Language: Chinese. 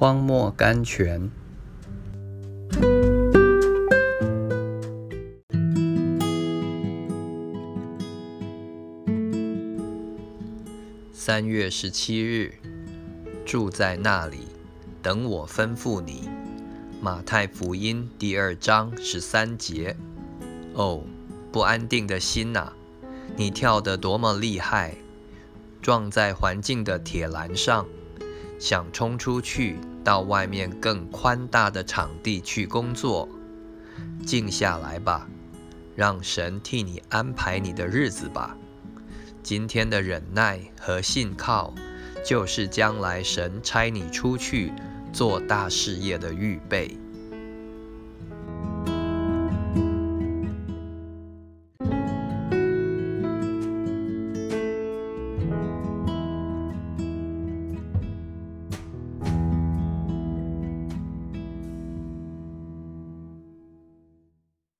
荒漠甘泉。三月十七日，住在那里，等我吩咐你。马太福音第二章十三节。哦，不安定的心呐，你跳得多么厉害！撞在环境的铁栏上，想冲出去到外面更宽大的场地去工作。静下来吧让神替你安排你的日子吧。今天的忍耐和信靠就是将来神差你出去做大事业的预备。